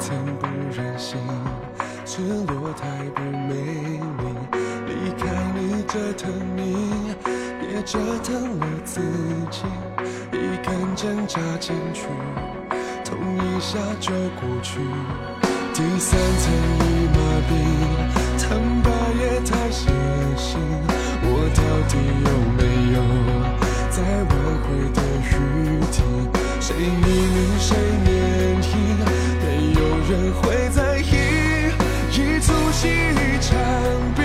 曾不忍心赤裸太不美丽，离开你折腾你，也折腾了自己，一根针扎进去，痛一下就过去。第三层已麻痹，坦白也太血腥，我到底有没有？在挽回的余地，谁迷恋谁免疫？没有人会在意，一出戏一场病，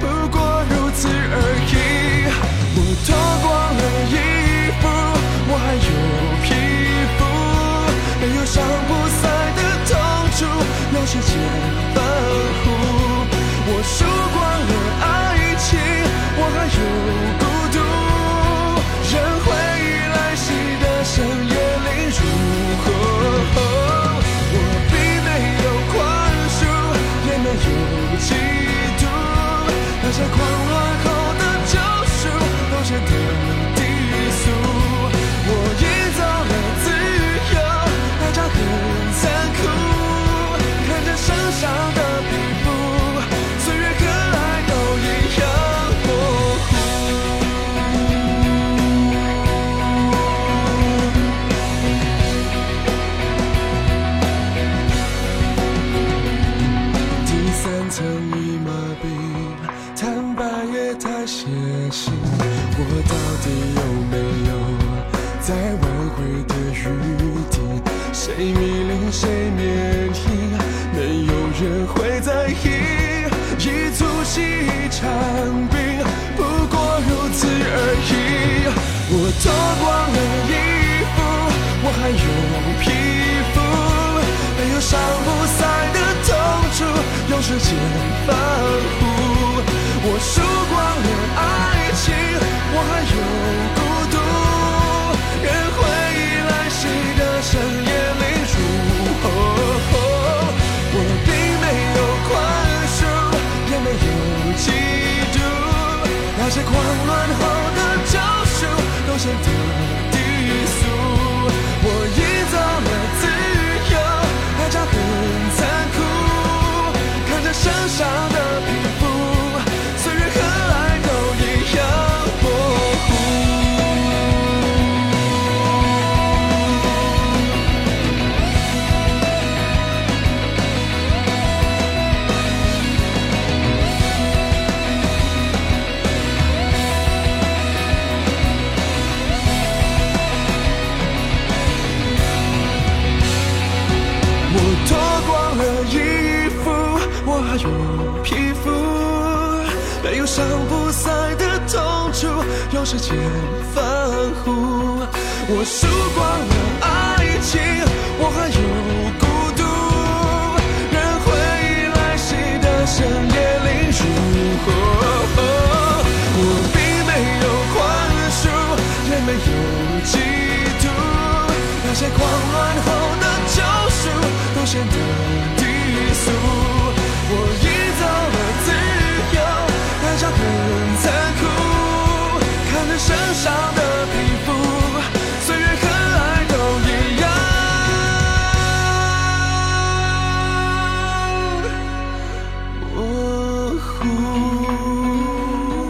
不过如此而已。我脱光了衣服，我还有皮肤，没有伤不散的痛楚，有时间些狂乱后的救赎都显得低俗。我营造了自由，代价很残酷，看着身上的世间反复。我输光了爱情，我还有孤独。任回忆来袭的深夜里如何？我并没有宽恕，也没有嫉妒，那些狂乱后的救赎都显得我输光了爱情，我还有孤独。任回忆来袭的深夜里如何？我并没有宽恕，也没有嫉妒，那些狂乱后的救赎都显得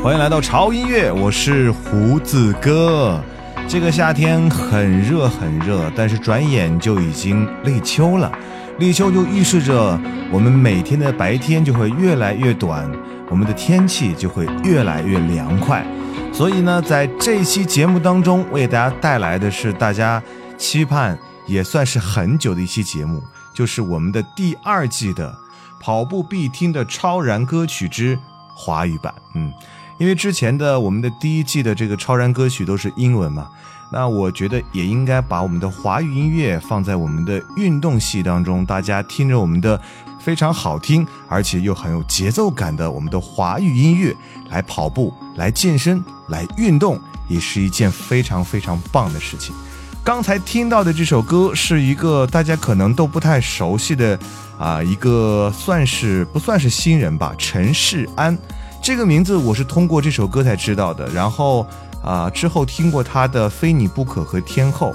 欢迎来到潮音乐，我是胡子哥。这个夏天很热很热，但是转眼就已经立秋了。立秋就预示着我们每天的白天就会越来越短，我们的天气就会越来越凉快。所以呢，在这期节目当中，为大家带来的是大家期盼也算是很久的一期节目，就是我们的第二季的跑步必听的超燃歌曲之华语版。嗯，因为之前的我们的第一季的这个超燃歌曲都是英文嘛。那我觉得也应该把我们的华语音乐放在我们的运动系当中，大家听着我们的非常好听，而且又很有节奏感的我们的华语音乐来跑步、来健身、来运动，也是一件非常非常棒的事情。刚才听到的这首歌是一个大家可能都不太熟悉的啊，一个算是不算是新人吧？陈世安这个名字我是通过这首歌才知道的，然后。啊，之后听过他的《非你不可》和《天后》，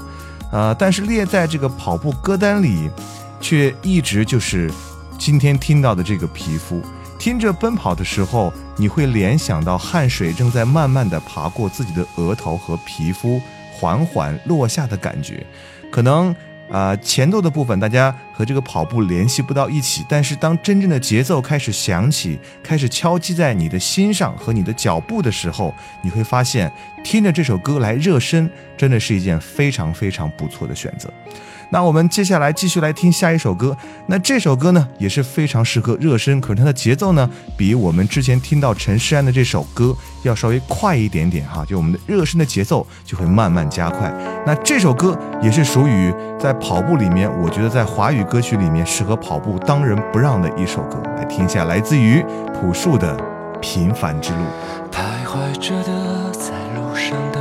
呃，但是列在这个跑步歌单里，却一直就是今天听到的这个皮肤。听着奔跑的时候，你会联想到汗水正在慢慢的爬过自己的额头和皮肤，缓缓落下的感觉，可能。啊，前奏的部分大家和这个跑步联系不到一起，但是当真正的节奏开始响起，开始敲击在你的心上和你的脚步的时候，你会发现听着这首歌来热身，真的是一件非常非常不错的选择。那我们接下来继续来听下一首歌。那这首歌呢也是非常适合热身，可是它的节奏呢比我们之前听到陈诗安的这首歌要稍微快一点点哈，就我们的热身的节奏就会慢慢加快。那这首歌也是属于在跑步里面，我觉得在华语歌曲里面适合跑步当仁不让的一首歌。来听一下，来自于朴树的《平凡之路》。徘徊着的，在路上的。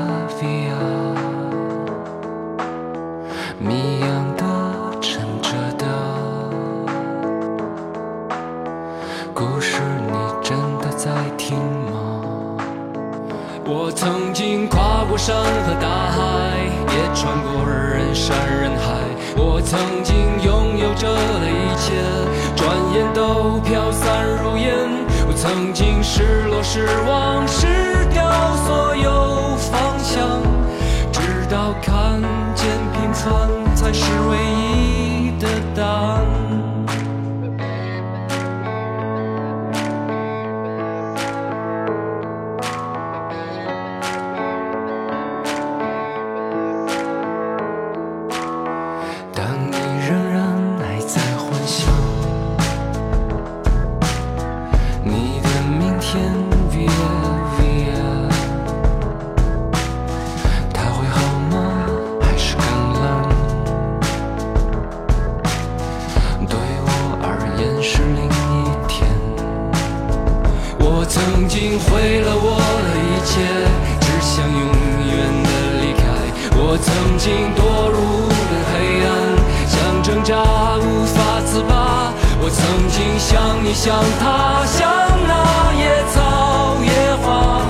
无法自拔我曾经像你像他像那野草野花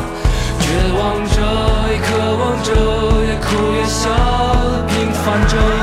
绝望着也渴望着也哭也笑平凡着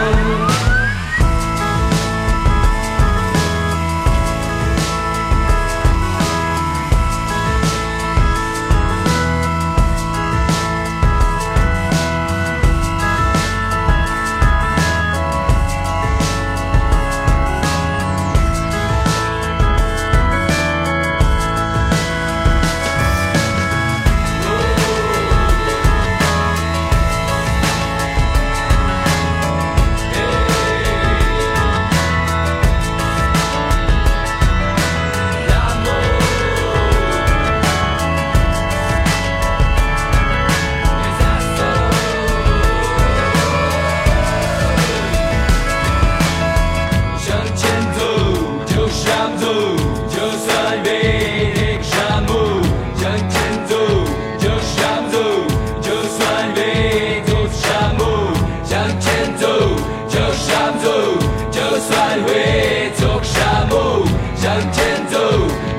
就算会做沙漠，向前走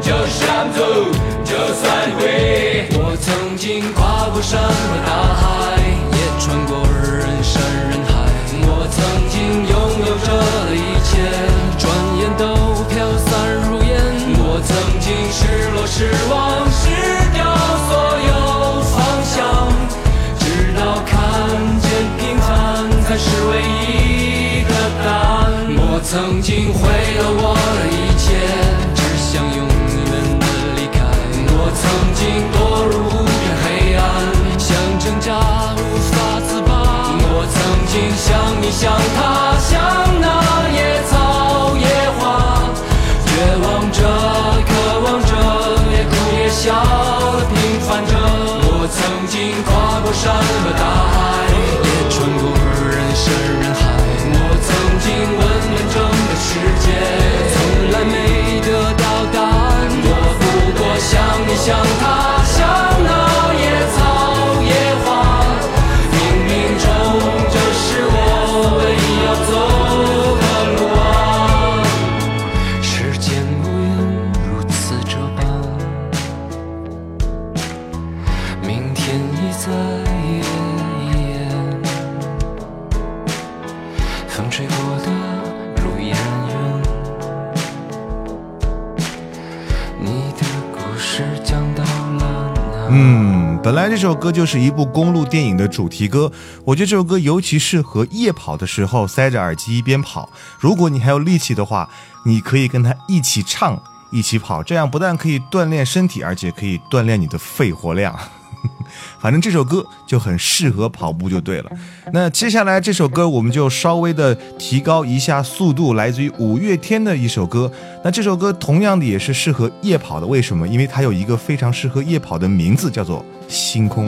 就想走，就算会。我曾经跨过山和大海。你像他像那野草野花，绝望着渴望着，也哭也笑平凡着。我曾经跨过山和大海，也穿过人山人海。我曾经问遍整个世界，从来没得到答案。我不过像你像他首歌就是一部公路电影的主题歌，我觉得这首歌尤其适合夜跑的时候塞着耳机一边跑。如果你还有力气的话，你可以跟他一起唱，一起跑，这样不但可以锻炼身体，而且可以锻炼你的肺活量。反正这首歌就很适合跑步就对了。那接下来这首歌我们就稍微的提高一下速度，来自于五月天的一首歌。那这首歌同样的也是适合夜跑的，为什么？因为它有一个非常适合夜跑的名字，叫做《星空》。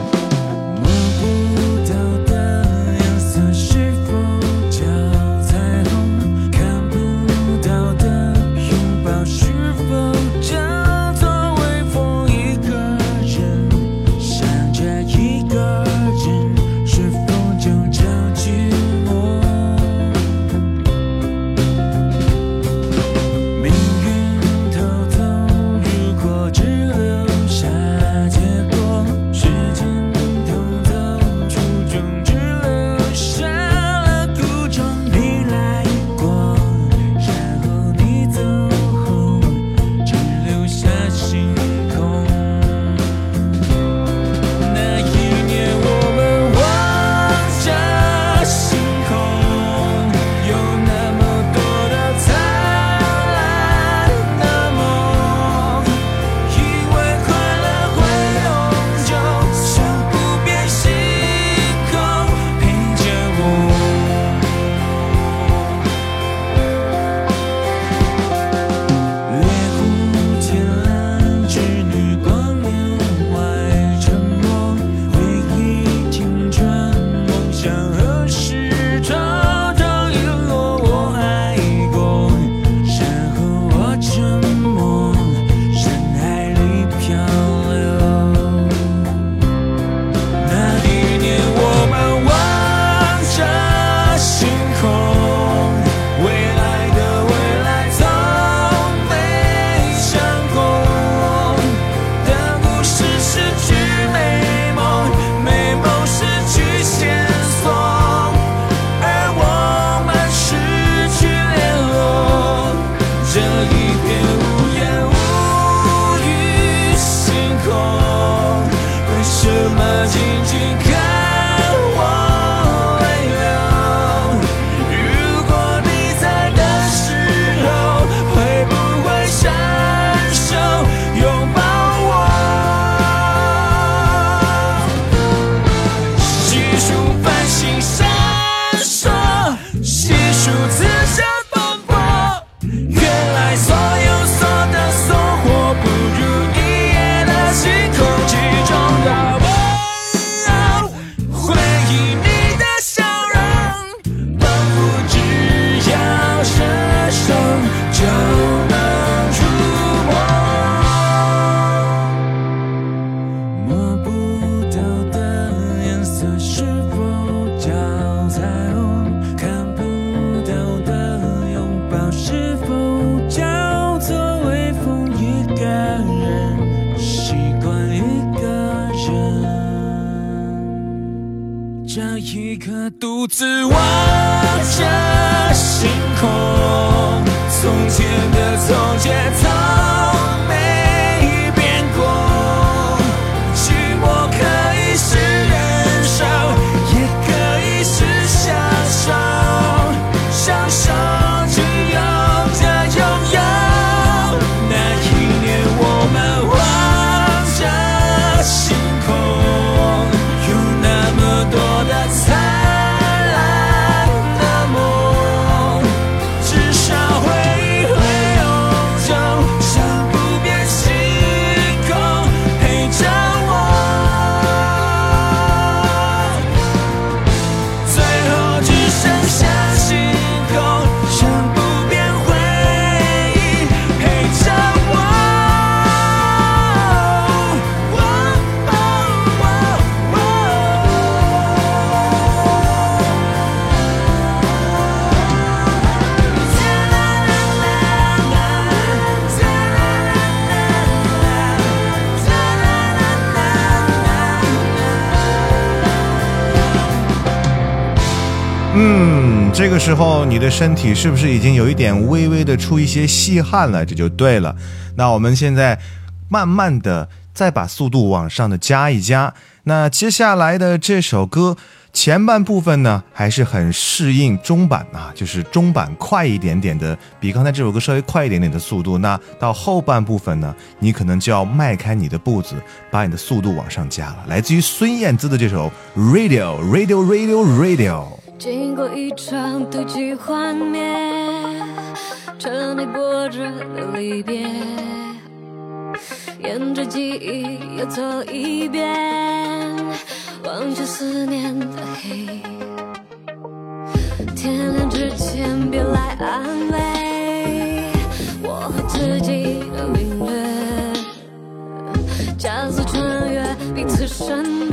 这一刻独自望着星空，从前的从前嗯，这个时候你的身体是不是已经有一点微微的出一些细汗了？这就对了。那我们现在慢慢的再把速度往上的加一加。那接下来的这首歌前半部分呢，还是很适应中版啊，就是中版快一点点的，比刚才这首歌稍微快一点点的速度。那到后半部分呢，你可能就要迈开你的步子，把你的速度往上加了。来自于孙燕姿的这首《Radio Radio Radio Radio》。经过一场堆积幻灭，车内播着的离别，沿着记忆又走一遍，忘却思念的黑。天亮之前别来安慰，我和自己的领略，加速穿越彼此身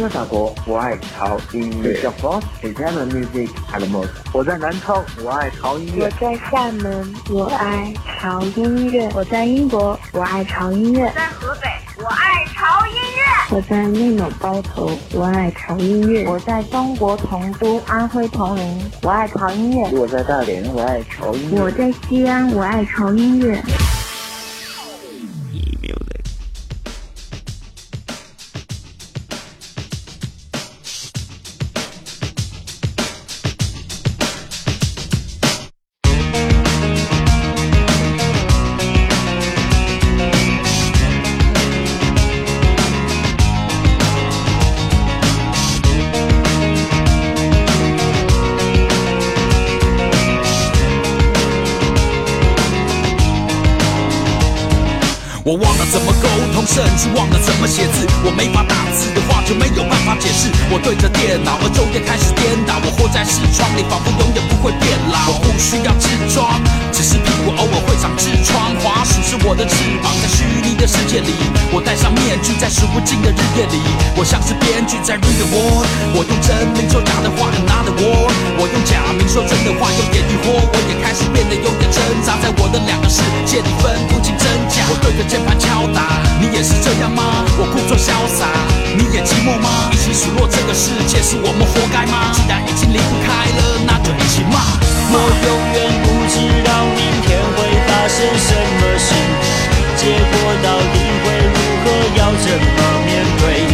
在法国，我爱潮音乐。小 boss Italian music at most。我在南昌，我爱潮音乐。我在厦门，我爱潮音乐。我在英国，我爱潮音乐。我在河北，我爱潮音乐。我在内蒙包头，我爱潮音乐。我在中国成都、安徽铜陵，我爱潮音乐。我在大连，我爱潮音乐。我在西安，我爱潮音乐。名说假的话，another word。我用假名说真的话，有点疑惑。我也开始变得有点挣扎，在我的两个世界里分不清真假。我对着键盘敲打，你也是这样吗？我故作潇洒，你也寂寞吗？一起数落这个世界，是我们活该吗？既然已经离不开了，那就一起骂。我永远不知道明天会发生什么事，结果到底会如何，要怎么面对？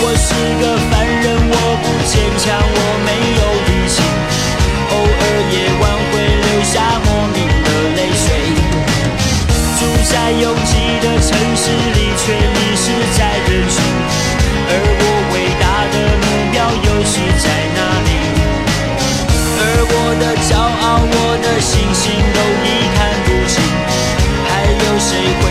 我是个，坚强，我没有力气，偶尔夜晚会流下莫名的泪水。住在拥挤的城市里，却迷失在人群。而我伟大的目标又是在哪里？而我的骄傲，我的信心都已看不清。还有谁会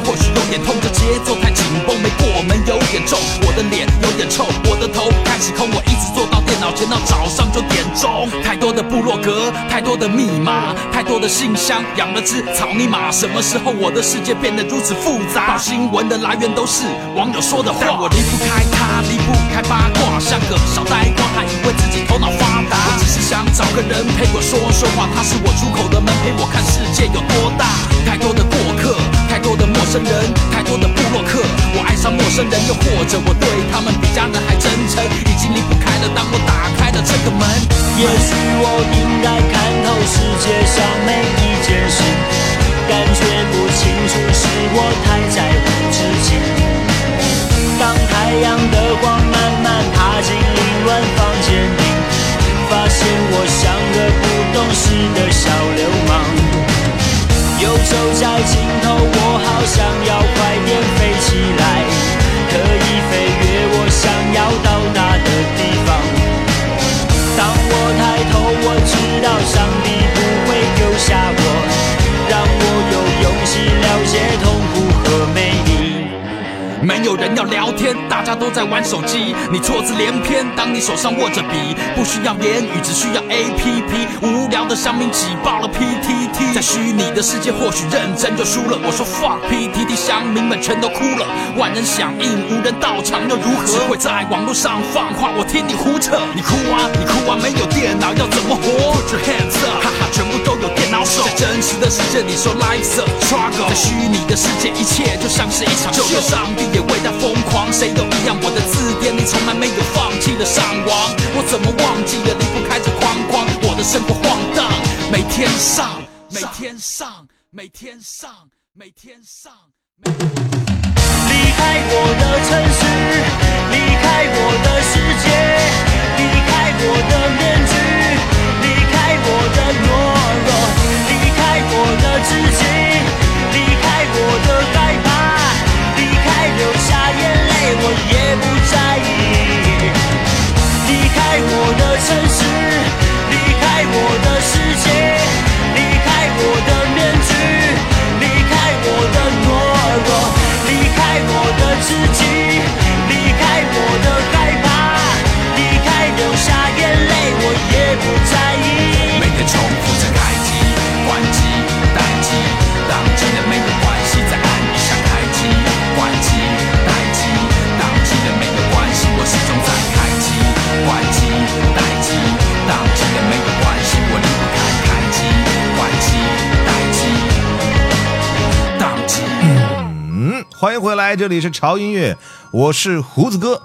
或许有点痛，这节奏太紧绷，没过门有点重。我的脸有点臭，我的头开始空，我一直坐到电脑前到早上九点钟。太多的部落格，太多的密码，太多的信箱，养了只草泥马。什么时候我的世界变得如此复杂？报新闻的来源都是网友说的话，但我离不开他，离不开八卦，像个小呆瓜，还以为自己头脑发达。我只是想找个人陪我说说话，他是我出口的门，陪我看世界有多大。太多的过客，的陌生人，太多的部落客。我爱上陌生人，又或者我对他们比家人还真诚，已经离不开了。当我打开了这个门，也许我应该看透世界上每一件事，感觉不清楚是我太在乎自己。当太阳的光慢慢爬进凌乱房间里，发现我像个不懂事的小流氓。游走在尽头，我好想要快点飞起来，可以飞越我想要到达的地方。当我抬头，我知道上帝不会丢下我，让我有勇气了解。有人要聊天，大家都在玩手机。你错字连篇，当你手上握着笔，不需要言语，只需要 A P P。无聊的乡民挤爆了 P T T，在虚拟的世界或许认真就输了。我说 fuck P T T，乡民们全都哭了。万人响应，无人到场又如何？只会在网络上放话，我听你胡扯。你哭啊，你哭啊，没有电脑要怎么活？Put your hands up，哈哈，全部都有电脑手。在真实的世界里说 life's a struggle，在虚拟的世界一切就像是一场秀。上帝。也为他疯狂，谁都一样。我的字典里从来没有放弃的上网，我怎么忘记了离不开这框框？我的生活晃荡，每天上，每天上，每天上，每天上。离开我的城市，离开我的世界，离开我的面具，离开我的懦弱，离开我的自己，我也不在意离开我的城市离开我的世界离开我的面具离开我的懦弱离开我的自己离开我的害怕离开流下眼泪我也不在意。每天重复着开机关机欢迎回来，这里是潮音乐，我是胡子哥。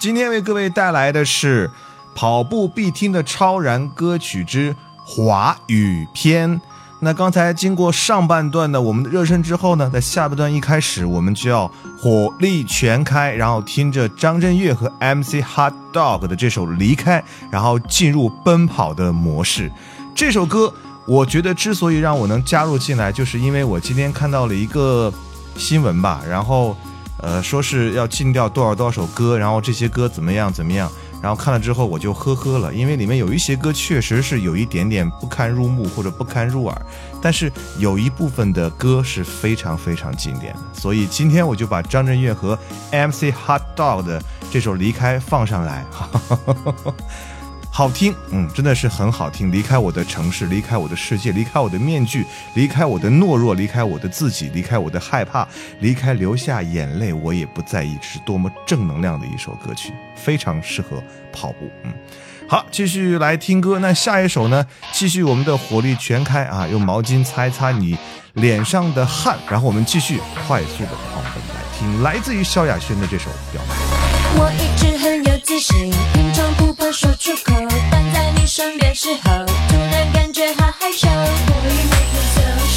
今天为各位带来的是跑步必听的超燃歌曲之华语篇。那刚才经过上半段的我们的热身之后呢，在下半段一开始，我们就要火力全开，然后听着张震岳和 MC Hot Dog 的这首《离开》，然后进入奔跑的模式。这首歌，我觉得之所以让我能加入进来，就是因为我今天看到了一个。新闻吧，然后，呃，说是要禁掉多少多少首歌，然后这些歌怎么样怎么样，然后看了之后我就呵呵了，因为里面有一些歌确实是有一点点不堪入目或者不堪入耳，但是有一部分的歌是非常非常经典的，所以今天我就把张震岳和 MC Hot Dog 的这首《离开》放上来。好听，嗯，真的是很好听。离开我的城市，离开我的世界，离开我的面具，离开我的懦弱，离开我的自己，离开我的害怕，离开流下眼泪，我也不在意。是多么正能量的一首歌曲，非常适合跑步。嗯，好，继续来听歌。那下一首呢？继续我们的火力全开啊！用毛巾擦一擦你脸上的汗，然后我们继续快速的狂奔来听来自于萧亚轩的这首《表白》。我一直很有自信，说出口，但在你身边时候，突然感觉好害羞。我已没退路。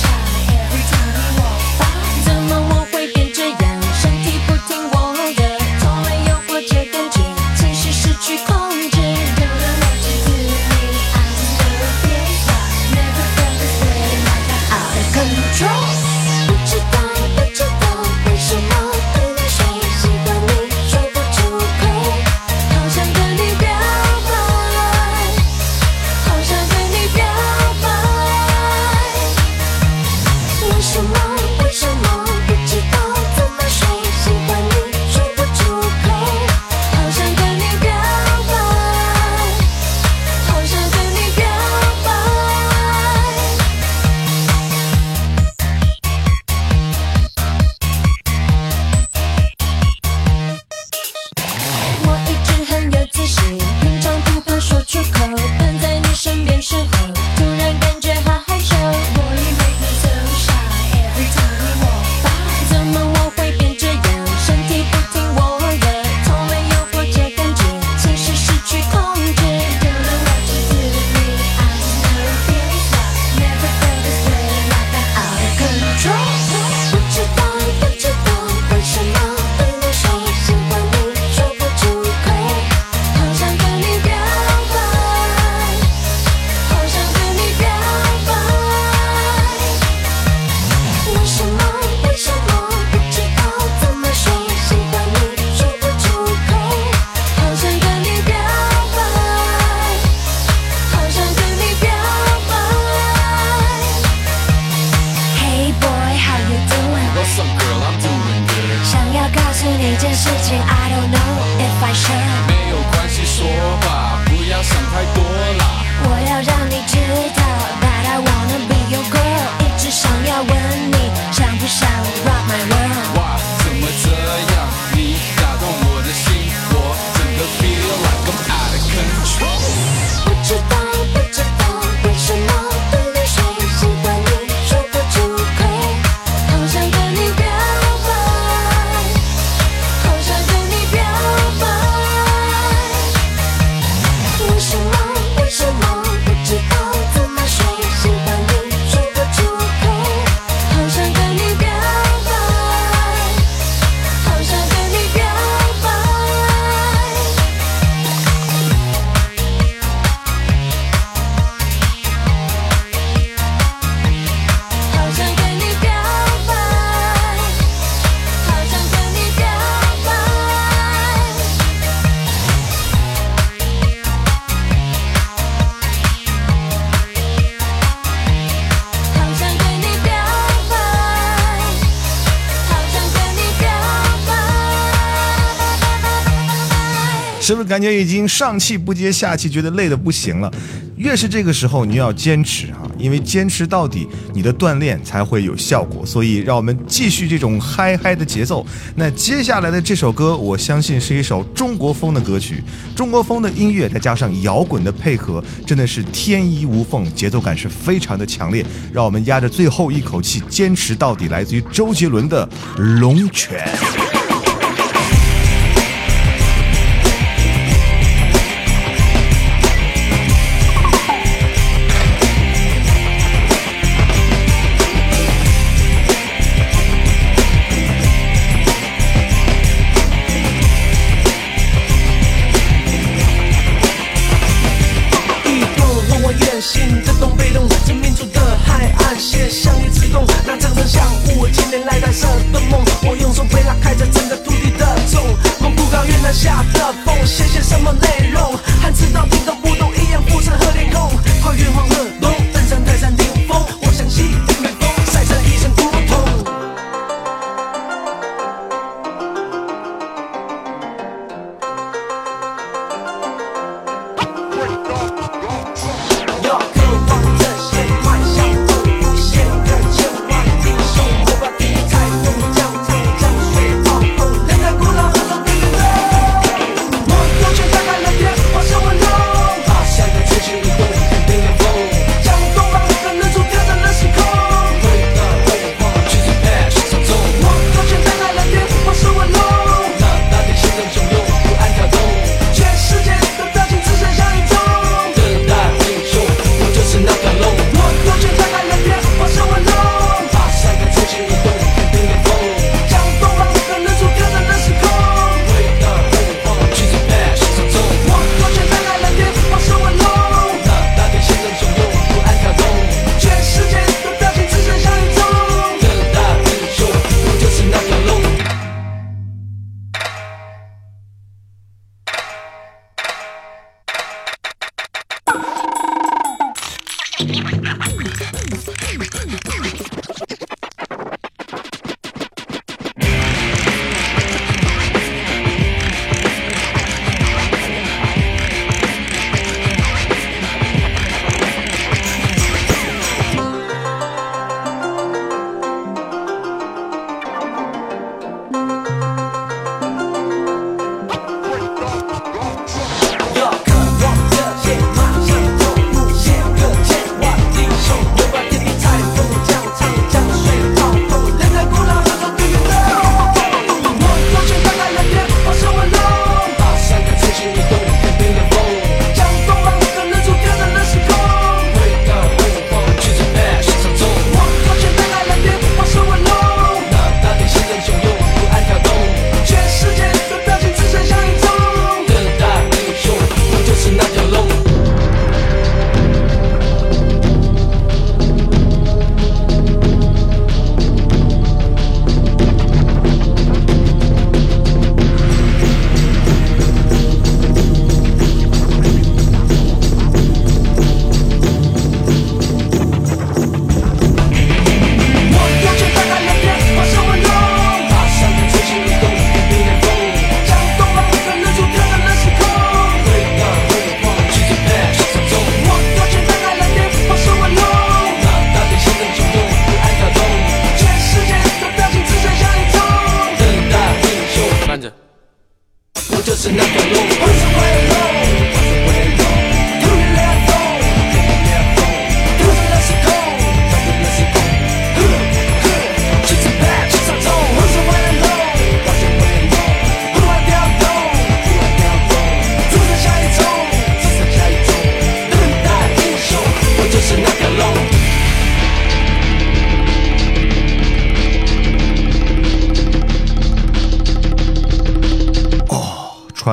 是不是感觉已经上气不接下气，觉得累得不行了？越是这个时候，你要坚持啊，因为坚持到底，你的锻炼才会有效果。所以，让我们继续这种嗨嗨的节奏。那接下来的这首歌，我相信是一首中国风的歌曲，中国风的音乐再加上摇滚的配合，真的是天衣无缝，节奏感是非常的强烈。让我们压着最后一口气坚持到底，来自于周杰伦的《龙拳》。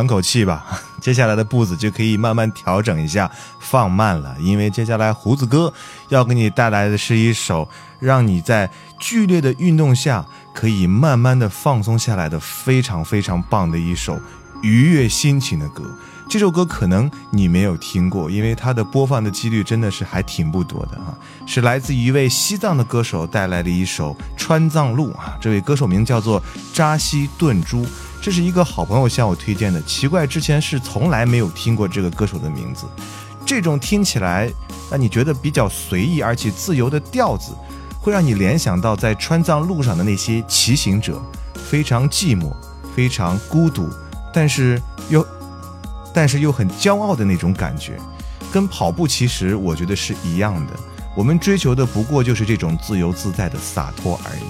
喘口气吧，接下来的步子就可以慢慢调整一下，放慢了。因为接下来胡子哥要给你带来的是一首让你在剧烈的运动下可以慢慢的放松下来的非常非常棒的一首愉悦心情的歌。这首歌可能你没有听过，因为它的播放的几率真的是还挺不多的啊。是来自一位西藏的歌手带来的一首《川藏路》啊，这位歌手名叫做扎西顿珠，这是一个好朋友向我推荐的。奇怪，之前是从来没有听过这个歌手的名字。这种听起来让你觉得比较随意而且自由的调子，会让你联想到在川藏路上的那些骑行者，非常寂寞，非常孤独，但是又。但是又很骄傲的那种感觉，跟跑步其实我觉得是一样的。我们追求的不过就是这种自由自在的洒脱而已。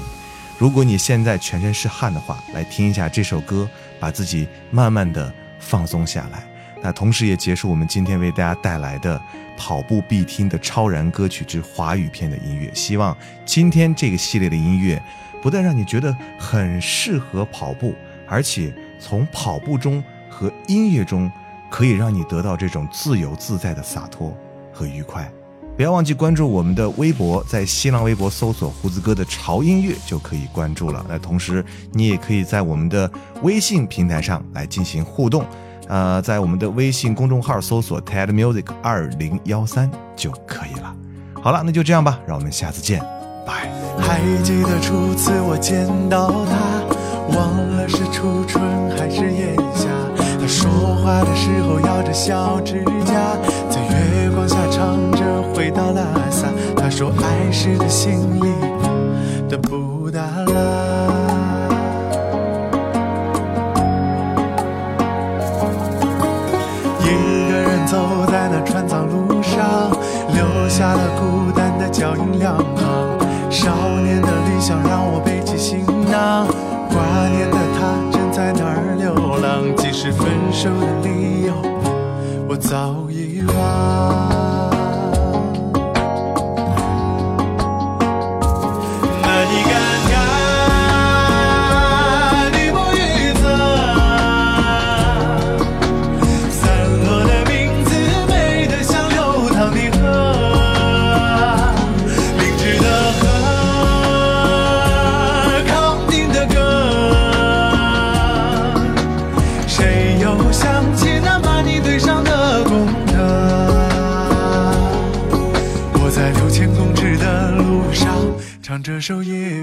如果你现在全身是汗的话，来听一下这首歌，把自己慢慢的放松下来。那同时也结束我们今天为大家带来的跑步必听的超燃歌曲之华语片的音乐。希望今天这个系列的音乐不但让你觉得很适合跑步，而且从跑步中和音乐中。可以让你得到这种自由自在的洒脱和愉快。不要忘记关注我们的微博，在新浪微博搜索“胡子哥的潮音乐”就可以关注了。那同时，你也可以在我们的微信平台上来进行互动，呃，在我们的微信公众号搜索 “TED Music 二零幺三”就可以了。好了，那就这样吧，让我们下次见，拜。还记得初次我见到他，忘了是初春还是炎夏。他说话的时候咬着小指甲，在月光下唱着回到拉萨。他说爱是他心里的布达拉。一个人走在那川藏路上，留下了孤单的脚印两行。少年的理想让我背起行囊，挂念的手的理由，我早遗忘。手一